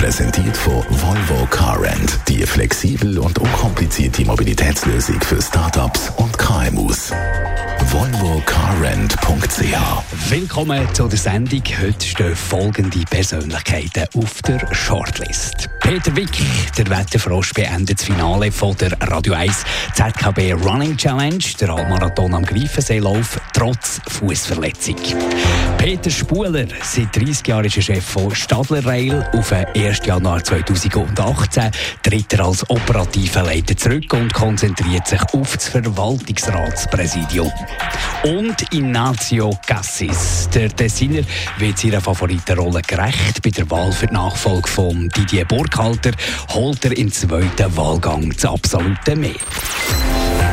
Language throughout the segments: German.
Präsentiert von Volvo Car Rent. Die flexibel und unkomplizierte Mobilitätslösung für Startups und KMUs volvocarrent.ch. Willkommen zu der Sendung. Heute stehen folgende Persönlichkeiten auf der Shortlist. Peter Wick, der Wetterfrosch, beendet das Finale von der Radio 1 ZKB Running Challenge, der Halbmarathon am Greifenseelauf, trotz Fußverletzung. Peter Spuler, seit 30 Jahren ist er Chef von Stadler Rail. Auf den 1. Januar 2018 tritt er als operativer Leiter zurück und konzentriert sich auf das Verwaltungsratspräsidium. Und Ignazio Cassis, der Designer, wird seiner Favoritenrolle gerecht. Bei der Wahl für die Nachfolge von Didier Burkhalter holt er im zweiten Wahlgang das absolute Mehr.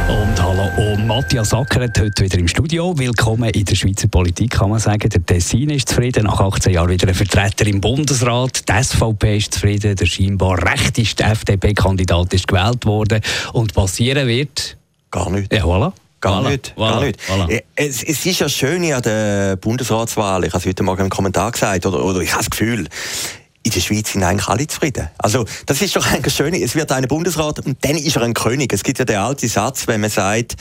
Und hallo, und Matthias Ackeret heute wieder im Studio. Willkommen in der Schweizer Politik, kann man sagen. Der Tessin ist zufrieden, nach 18 Jahren wieder ein Vertreter im Bundesrat. Die SVP ist zufrieden, der scheinbar rechteste FDP-Kandidat ist gewählt worden. Und passieren wird... Gar nichts. Ja, voilà. Gar voilà, nicht. Voilà, gar nicht. Voilà. Es, es, ist ja schön an der Bundesratswahl, ich habe es heute Morgen im Kommentar gesagt, oder, oder ich habe das Gefühl, in der Schweiz sind eigentlich alle zufrieden. Also, das ist doch eigentlich schön. Es wird ein Bundesrat und dann ist er ein König. Es gibt ja den alten Satz, wenn man sagt,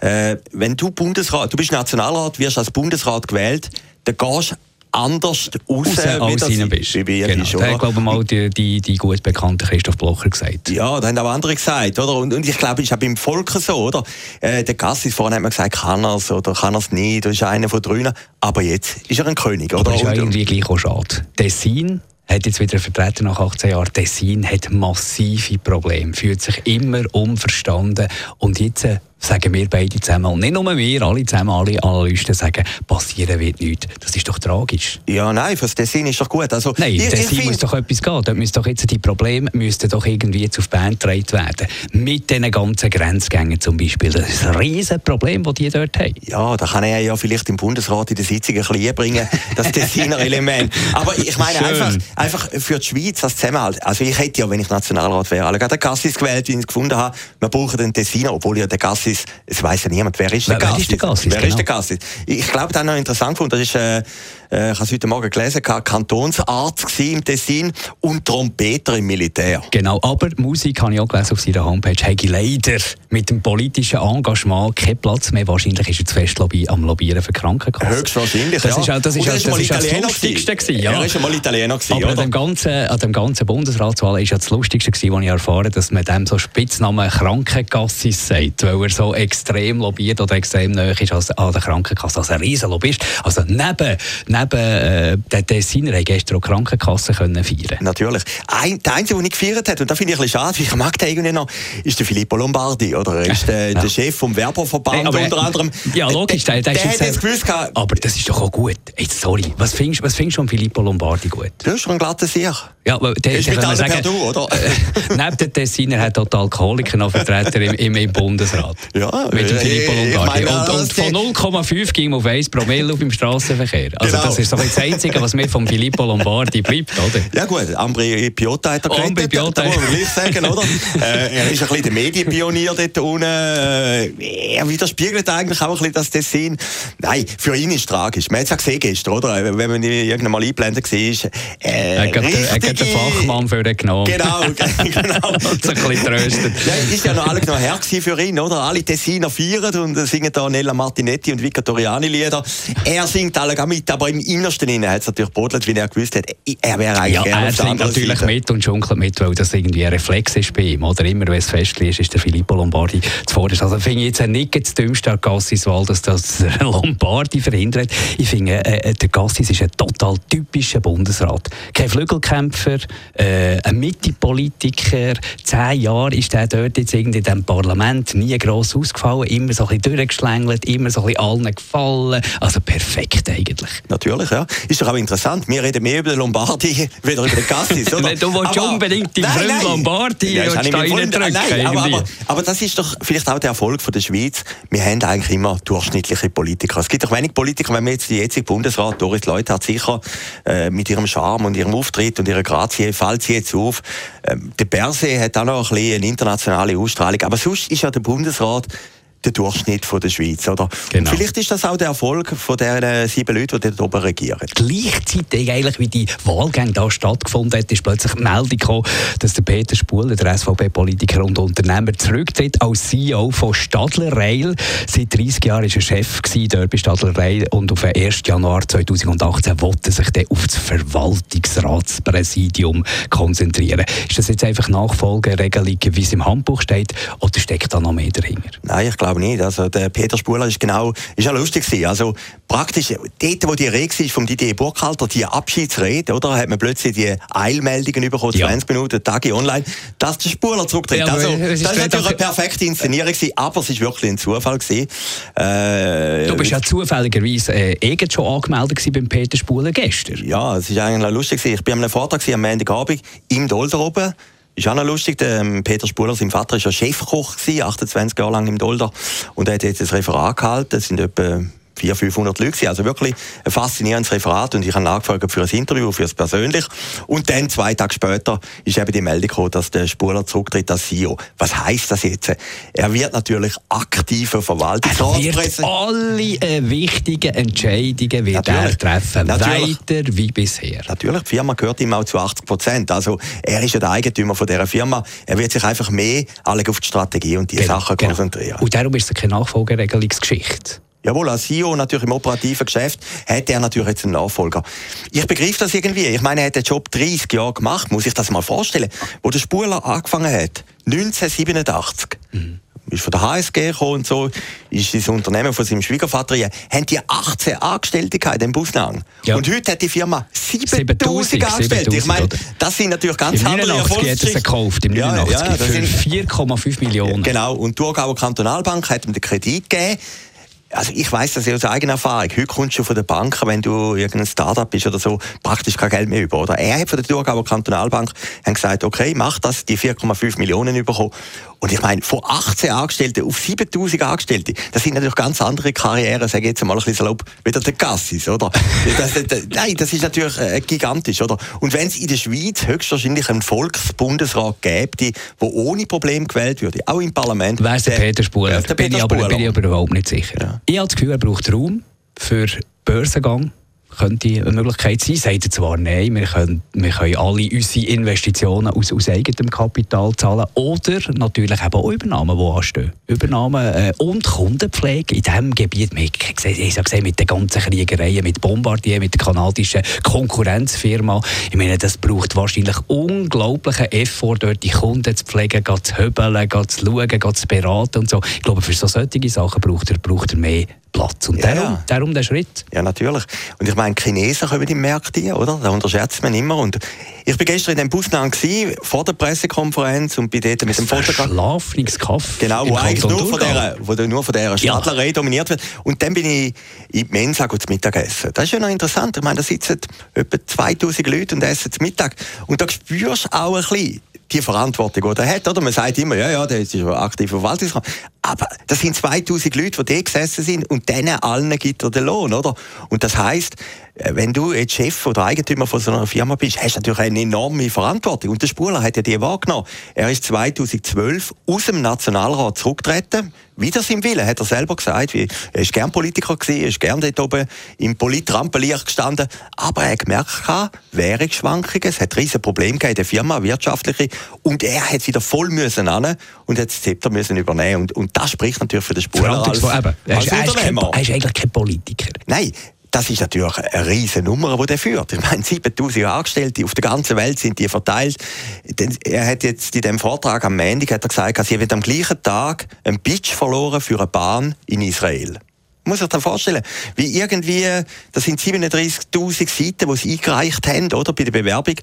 äh, wenn du Bundesrat, du bist Nationalrat, wirst als Bundesrat gewählt, dann gehst anders raus, raus als du bist. Wie genau. bist, oder? Das glaube mal die, die, die gut bekannte Christoph Blocher gesagt. Ja, da haben auch andere gesagt, oder? Und, und ich glaube, es ist auch beim Volk so, oder? Äh, der Gassis vorhin hat man gesagt, kann er es oder kann er es nicht, das ist einer von drinnen. Aber jetzt ist er ein König, oder? Aber ist ja irgendwie gleich auch schade. Tessin hat jetzt wieder vertreten nach 18 Jahren. Tessin hat massive Probleme, fühlt sich immer unverstanden und jetzt äh, sagen wir beide zusammen, und nicht nur wir, alle zusammen, alle Analysten sagen, passieren wird nichts. Das ist doch tragisch. Ja, nein, für das Tessin ist doch gut. Also, nein, ich, Tessin ich muss doch etwas gehen. Dort müssen doch jetzt die Probleme müssten doch irgendwie jetzt auf die Band getragen werden. Mit diesen ganzen Grenzgängen zum Beispiel. Das ist ein riesen Problem, das die dort haben. Ja, da kann er ja vielleicht im Bundesrat in der Sitzung ein bisschen bringen, das Tessiner Element. Aber ich meine einfach, einfach für die Schweiz als Zusammenhalt. Also ich hätte ja, wenn ich Nationalrat wäre, alle gerade den Gassis gewählt, wie ich es gefunden habe. Wir brauchen den Tessiner, obwohl ja der Gassis es weiß ja niemand, wer ist der Gassis. Wer ist der Gassis? Wer genau. Gassis? Ich glaube, das ist noch interessant gefunden, das ist, äh, äh, ich habe es heute Morgen gelesen, Kantonsarzt im Tessin und Trompeter im Militär. Genau, aber Musik habe ich auch gelesen auf seiner Homepage, habe leider mit dem politischen Engagement keinen Platz mehr. Wahrscheinlich ist er zu fest Lobby, am Lobbyieren für Krankenkassen. Höchstwahrscheinlich, das ja. Ist auch, das ist, das ist das Lustigste gewesen, ja. Er ist mal Italiener gewesen, Aber oder? an dem ganzen, an dem ganzen Bundesratswahl ist ja das Lustigste gewesen, als ich erfahren dass man dem so Spitznamen Krankenkassis sagt, weil er so extrem lobbyiert oder extrem nahe ist an der Krankenkasse. Also ein riesen Lobbyist. Also neben, neben neben äh, den Tessiner haben gestern auch Krankenkassen können feiern Natürlich. Ein, der Einzige, der nicht gefeiert hat, und da finde ich ein bisschen schade, ich mag den irgendwie noch, ist der Filippo Lombardi, oder? Er ist der, ja. der Chef vom Werberverband aber, unter anderem. Ja, logisch. Der, der, der, hat jetzt gewusst, aber das ist doch auch gut. Jetzt, sorry, was findest, was findest du von Filippo Lombardi gut? Das ist schon ein glatter Sieg. Ja, aber der, ist mit sagen, Perdu, oder? Äh, neben den Tessiner hat auch Alkoholiker noch Vertreter im, im, im, Bundesrat. Ja, mit dem äh, Filippo Lombardi. Meine, und, und von 0,5 ging auf 1 Promille auf dem Straßenverkehr. Also genau. Das ist doch das Einzige, was mir von Filippo Lombardi bleibt, oder? Ja gut, Ambri Piotta hat er geredet, Ambri Piotta. muss man gleich sagen, oder? äh, er ist ein bisschen der Medienpionier dort unten. Äh, er widerspiegelt eigentlich auch ein bisschen das Dessin. Nein, für ihn ist es tragisch. Man hat es ja gesehen gestern, oder? Wenn man irgendwann mal eingeblendet war. Äh, er hat den Fachmann für ihn genommen. Genau, genau. und sich ein bisschen tröstet. Ja, ist ja noch alles noch her für ihn, oder? Alle Tessiner feiern und singen da Nella Martinetti und Vica Toriani Lieder. Er singt alle mit, aber im Innersten hat es natürlich bodelt, wie er gewusst hat, er wäre eigentlich ja, er singt natürlich Seite. mit und schunkelt mit, weil das irgendwie ein Reflex ist bei ihm. Oder immer, wenn es fest ist, ist der Filippo Lombardi zuvorderst. Also finde ich jetzt nicht das dümmste an Gassis Wahl, dass das Lombardi verhindert. Ich finde, äh, äh, der Gassis ist ein total typischer Bundesrat. Kein Flügelkämpfer, äh, ein Mitte-Politiker. Zehn Jahre ist er dort jetzt irgendwie in diesem Parlament nie gross ausgefallen, immer so ein bisschen durchgeschlängelt, immer so ein bisschen allen gefallen. Also perfekt eigentlich. Natürlich natürlich, ja. Ist doch auch interessant. Wir reden mehr über den Lombardi, wieder über den Cassis, oder? du willst aber, unbedingt die Freund Lombardi ja, und Steine drücken. Nein, aber, aber, aber, das ist doch vielleicht auch der Erfolg von der Schweiz. Wir haben eigentlich immer durchschnittliche Politiker. Es gibt doch wenig Politiker, wenn wir jetzt die jetzige Bundesrat, Doris Leute hat sicher äh, mit ihrem Charme und ihrem Auftritt und ihrer Grazie fällt sie jetzt auf. Ähm, der Berse hat auch noch ein bisschen eine internationale Ausstrahlung. Aber sonst ist ja der Bundesrat der Durchschnitt von der Schweiz. Oder? Genau. vielleicht ist das auch der Erfolg von den sieben Leuten, die dort oben regieren. Gleichzeitig, eigentlich, wie die Wahlgänge da stattgefunden hat, ist plötzlich die Meldung gekommen, dass der Peter Spuhler, der SVP-Politiker und Unternehmer, zurücktritt als CEO von Stadler Rail. Seit 30 Jahren war er Chef dort bei Stadler Rail und auf den 1. Januar 2018 wollte er sich dann auf das Verwaltungsratspräsidium konzentrieren. Ist das jetzt einfach Nachfolgeregelung, wie es im Handbuch steht, oder steckt da noch mehr dahinter? Nein, ich glaube glaube nicht. Also der Peter Spuler ist genau, ist ja lustig gewesen. Also praktisch dort, wo die Rede war vom Didier Burkhalter, die Abschiedsrede, oder, hat man plötzlich die Eilmeldungen bekommen, ja. 20 Minuten, Tage online, dass der Spuler zurücktritt. Ja, also, das ist natürlich eine perfekte Inszenierung gewesen, aber es ist wirklich ein Zufall gewesen. Äh, du bist ja zufälligerweise äh, irgend schon angemeldet beim Peter Spuler gestern. Ja, es ist eigentlich lustig gewesen. Ich bin an einem Vortrag am Montagabend im Dolder oben ist auch noch lustig, der ähm, Peter Spuler, sein Vater, war ja Chefkoch, 28 Jahre lang im Dolder. Und er hat jetzt ein Referat gehalten. Es sind etwa 400, 500 Leute. Also wirklich ein faszinierendes Referat und ich habe nachgefragt für ein Interview, für es persönlich. Und dann, zwei Tage später, ist eben die Meldung gekommen, dass der Spuler zurücktritt als CEO. Was heisst das jetzt? Er wird natürlich aktiver Verwaltungsratspräsident. alle äh, wichtigen Entscheidungen wird er treffen, natürlich. weiter wie bisher. Natürlich, die Firma gehört ihm auch zu 80 Prozent. Also er ist ja der Eigentümer von dieser Firma. Er wird sich einfach mehr auf die Strategie und die genau, Sachen genau. konzentrieren. Und darum ist es keine Nachfolgeregelungsgeschichte. Jawohl, als CEO natürlich im operativen Geschäft hat er natürlich jetzt einen Nachfolger. Ich begreife das irgendwie. Ich meine, er hat den Job 30 Jahre gemacht, muss ich das mal vorstellen. Wo der Spuler angefangen hat, 1987. Mhm ist von der HSG gekommen und so, ist das Unternehmen von seinem Schwiegervater hier, haben die 18 Angestellte gehabt in Busnang. Ja. Und heute hat die Firma 7000 Angestellte. Ich meine, das sind natürlich ganz Im andere Erfolgsgeschichten. hat es gekauft, im 89 ja, ja, für 4,5 Millionen. Genau, und die Thurgauer Kantonalbank hat ihm den Kredit gegeben, also ich weiß das ja aus eigener Erfahrung. Heute kommst du von der Bank, wenn du irgendein Startup bist oder so, praktisch kein Geld mehr über. Oder er hat von der Thurgauer Kantonalbank gesagt, okay, mach das, die 4,5 Millionen bekommen. Und ich meine, von 18 Angestellten auf 7000 Angestellte, das sind natürlich ganz andere Karrieren, sage ich jetzt mal ein bisschen salopp, wie der Gassis, oder? das, das, nein, das ist natürlich äh, gigantisch, oder? Und wenn es in der Schweiz höchstwahrscheinlich einen Volksbundesrat gäbe, der ohne Problem gewählt würde, auch im Parlament. Wäre der Peter Spuler? Der bin, ich aber, bin ich aber überhaupt nicht sicher. Ja. Ich habe das Gefühl, er braucht Raum für Börsengang könnte eine Möglichkeit sein. Sagt zwar nein, wir können, wir können alle unsere Investitionen aus, aus eigenem Kapital zahlen oder natürlich eben auch Übernahmen, die anstehen. Übernahmen äh, und Kundenpflege in diesem Gebiet. Ich habe gesehen, mit den ganzen Kriegereien, mit Bombardier, mit der kanadischen Konkurrenzfirma. Ich meine, das braucht wahrscheinlich unglaublichen Effort, dort die Kunden zu pflegen, zu höbeln, zu schauen, zu beraten und so. Ich glaube, für so solche Sachen braucht er, braucht er mehr Platz. Und ja, darum, darum der Schritt. Ja, natürlich. Und ich meine, Chinesen kommen in Märkte, oder? Das unterschätzt man immer. Und ich war gestern in dem Busnang vor der Pressekonferenz und bin dort mit dem Fotograf. Schlafungskaff. Genau, wo eigentlich nur von, der, wo nur von dieser Stadlerei ja. dominiert wird. Und dann bin ich in die Mensa zu Mittag essen. Das ist ja noch interessant. Ich meine, da sitzen etwa 2000 Leute und essen zu Mittag. Und da spürst du auch ein bisschen, die Verantwortung, die er hat. Oder? Man sagt immer, ja, ja, der ist ein aktiver Verwaltungsrat. Aber das sind 2000 Leute, die da gesessen sind und denen allen gibt er den Lohn, oder? Und das heisst, äh, wenn du jetzt Chef oder Eigentümer von so einer Firma bist, hast du natürlich eine enorme Verantwortung. Und der Spuler hat ja die wahrgenommen. Er ist 2012 aus dem Nationalrat zurückgetreten. Wieder seinem Willen, hat er selber gesagt. Er ist gern Politiker gewesen, er ist gern dort oben im Politrampenlicht gestanden. Aber er hat gemerkt, Währungsschwankungen, es hat riesen Probleme in der Firma, wirtschaftliche. Und er hat wieder voll müssen an und hat das Zepter müssen übernehmen. Und, und das spricht natürlich für den Spuler als, als er, ist, er, ist eigentlich kein Politiker. Nein, das ist natürlich eine riesige Nummer, die er führt. Ich meine, 7000 Angestellte auf der ganzen Welt sind die verteilt. Er hat jetzt in dem Vortrag am Montag hat er gesagt, dass er wird am gleichen Tag einen Pitch verloren für eine Bahn in Israel. Muss sich das vorstellen, wie irgendwie, das sind 37.000 Seiten, die sie eingereicht haben, oder, bei der Bewerbung.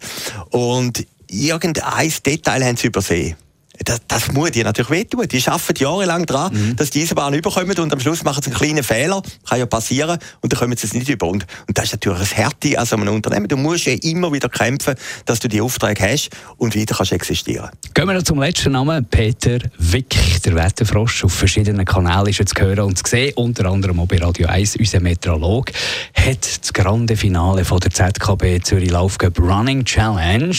Und irgendein Detail haben sie übersehen. Das, das muss dir natürlich wehtun. Die arbeiten jahrelang daran, mhm. dass die Eisenbahn überkommen und am Schluss machen sie einen kleinen Fehler, kann ja passieren, und dann kommen sie es nicht über. Und, und das ist natürlich ein Härte also einem Unternehmen. Du musst ja immer wieder kämpfen, dass du die Aufträge hast und weiter kannst existieren. Gehen wir noch zum letzten Namen, Peter Wick, der Wetterfrosch. Auf verschiedenen Kanälen ist er zu hören und zu sehen, unter anderem auch bei Radio 1, unser Meteorolog, hat das grande Finale von der ZKB Zürich Laufcup Running Challenge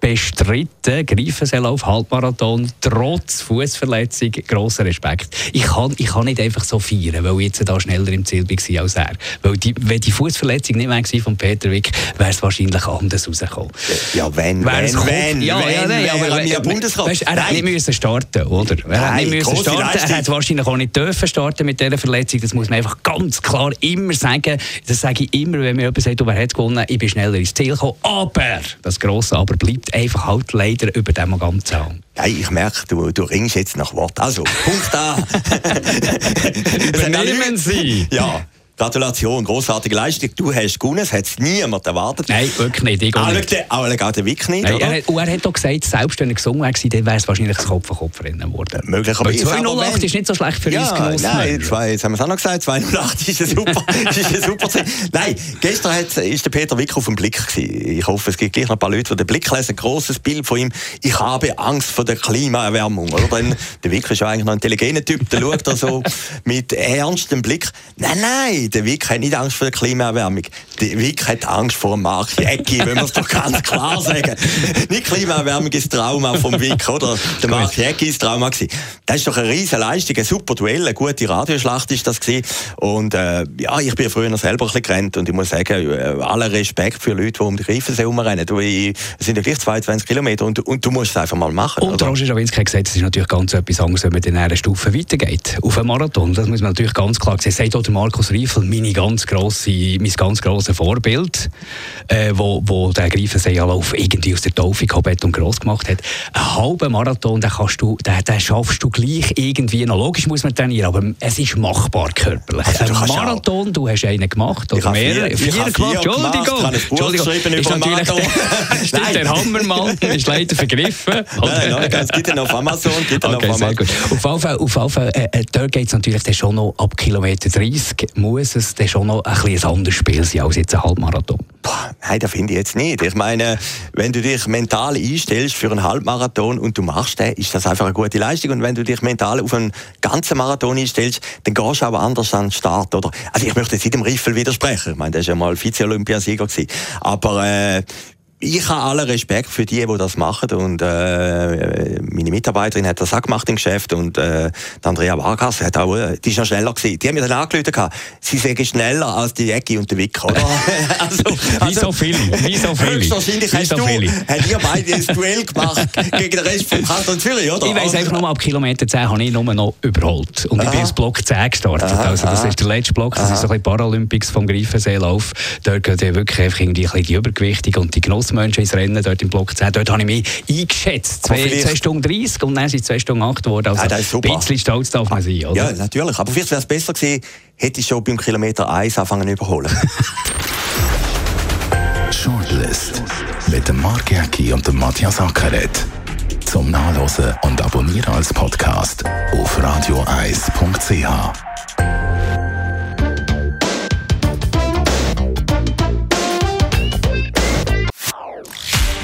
bestritten. Greifensellauf, Halbmarathon, trotz Fußverletzung. Grosser Respekt. Ich kann, ich kann nicht einfach so feiern, weil ich jetzt da schneller im Ziel war als er. Weil die, wenn die Fußverletzung nicht mehr war von Peter Wick, wäre es wahrscheinlich anders rausgekommen. Ja, wenn, wenn, kommt, wenn, ja, wenn, ja, nein, aber wenn, wenn, Bundesrat. Weißt, er hätte nicht müssen starten, oder? Er nein, hätte nicht müssen starten. Er hätte wahrscheinlich auch nicht dürfen starten mit dieser Verletzung. Das muss man einfach ganz klar immer sagen. Das sage ich immer, wenn mir jemand sagt, wer hat gewonnen, ich bin schneller ins Ziel gekommen. Aber, das grosse Aber bleibt einfach halt leider über dem ganzen an. Ja, ich merke, du, du ringst jetzt nach Wort. Also, Punkt A. Übernehmen Sie! Ja. Gratulation, großartige Leistung. Du hast gewonnen, es hat niemand erwartet. Nein, wirklich nicht. Ich auch nicht. Auch der Wick nicht, Nein, er, hat, und er hat auch gesagt, selbst wenn er gesungen wäre, dann wäre es wahrscheinlich das Kopf an Kopf rennen worden. Möglicherweise. 208 ist nicht so schlecht für ja, uns Genossen. Nein, zwei, jetzt haben wir es auch noch gesagt, 208 ist ein super, ist ein super Nein, gestern hat, ist der Peter Wick auf dem Blick gewesen. Ich hoffe, es gibt gleich noch ein paar Leute, die den Blick lesen. Ein grosses Bild von ihm. Ich habe Angst vor der Klimaerwärmung. Oder? Denn der Wick ist ja eigentlich noch ein intelligenter Typ. Der schaut da so mit ernstem Blick. Nein, nein, der Wick hat nicht Angst vor der Klimaerwärmung. Die Wick hat Angst vor dem Mark Jäcki, wenn wir es doch ganz klar sagen. Nicht Klimaerwärmung ist Trauma vom Wick, oder? Der Mark Jäcki ist Trauma gewesen. Das ist doch eine riesige Leistung, ein super Duell, eine gute Radioschlacht ist das gewesen. Und äh, ja, ich bin früher noch selber ein bisschen gerannt und ich muss sagen, äh, aller Respekt für Leute, die um die Greifensee herumrennen. Es sind ja gleich 22 Kilometer und, und du musst es einfach mal machen. Und Roger Schawinski hat gesagt, es ist natürlich ganz etwas anderes, wenn man in einer Stufe weitergeht. Auf einem Marathon, das muss man natürlich ganz klar sehen. Sagt auch der Markus Riefel, meine ganz grosse, mein ganz grosses Vorbild, äh, wo, wo der Greifenseeanlauf irgendwie aus der Taufe gehoben und gross gemacht hat. Einen halben Marathon, den, kannst du, den, den schaffst du gleich irgendwie noch. Logisch muss man trainieren, aber es ist machbar körperlich. Also, Ein Marathon, du hast einen gemacht oder mehrere. Vier, vier, gemacht, Entschuldigung. Entschuldigung. Ist natürlich der, stimmt, der Hammermann ist leider vergriffen. Nein, nein, es gibt ihn auf Amazon. Gibt okay, auf Amazon. Auf jeden Fall, auf jeden Fall äh, äh dort geht es natürlich schon noch ab Kilometer 30, muss es dann schon noch ein bisschen anderes Spiel sein als jetzt ein Halbmarathon. Nein, das finde ich jetzt nicht. Ich meine, wenn du dich mental einstellst für einen Halbmarathon und du machst den, ist das einfach eine gute Leistung. Und wenn du dich mental auf einen ganzen Marathon einstellst, dann gehst du aber anders an den Start, oder? Also ich möchte jetzt nicht dem Riffel widersprechen. Ich meine, der ist ja mal Vize-Olympiasieger. Aber äh, ich habe alle Respekt für die, die das machen und äh, meine Mitarbeiterin hat das auch gemacht im Geschäft und äh, Andrea Vargas hat auch, äh, die ist noch schneller gewesen. Die haben mir dann angerufen, sie sägen schneller als die Ecki und der Wick, oder? also, also, wie so viele, wie so viele. Höchstwahrscheinlich hast so du, habt ihr beide ein Duell gemacht gegen den Rest vom Kanton Zürich, oder? Ich weiss einfach nur, ab Kilometer 10 habe ich nur noch überholt und aha. ich bin ins Block 10 gestartet. Aha, also das aha. ist der letzte Block, das ist so ein bisschen Paralympics vom Greifenseelauf. Dort geht wirklich einfach irgendwie ein bisschen die Übergewichtung und die Genuss Menschen ins Rennen, dort im Block 10. Dort habe ich mich eingeschätzt. 2 Stunden 30 und dann sind es 2 Stunden 8 geworden. Also ja, das ist super. ein bisschen stolz darf man sein, oder? Ja, natürlich. Aber vielleicht wäre es besser gewesen, hätte ich schon beim Kilometer 1 anfangen zu überholen. Shortlist mit dem Mark Jäcki und dem Matthias Ackeret. Zum Nachlesen und Abonnieren als Podcast auf radioeis.ch.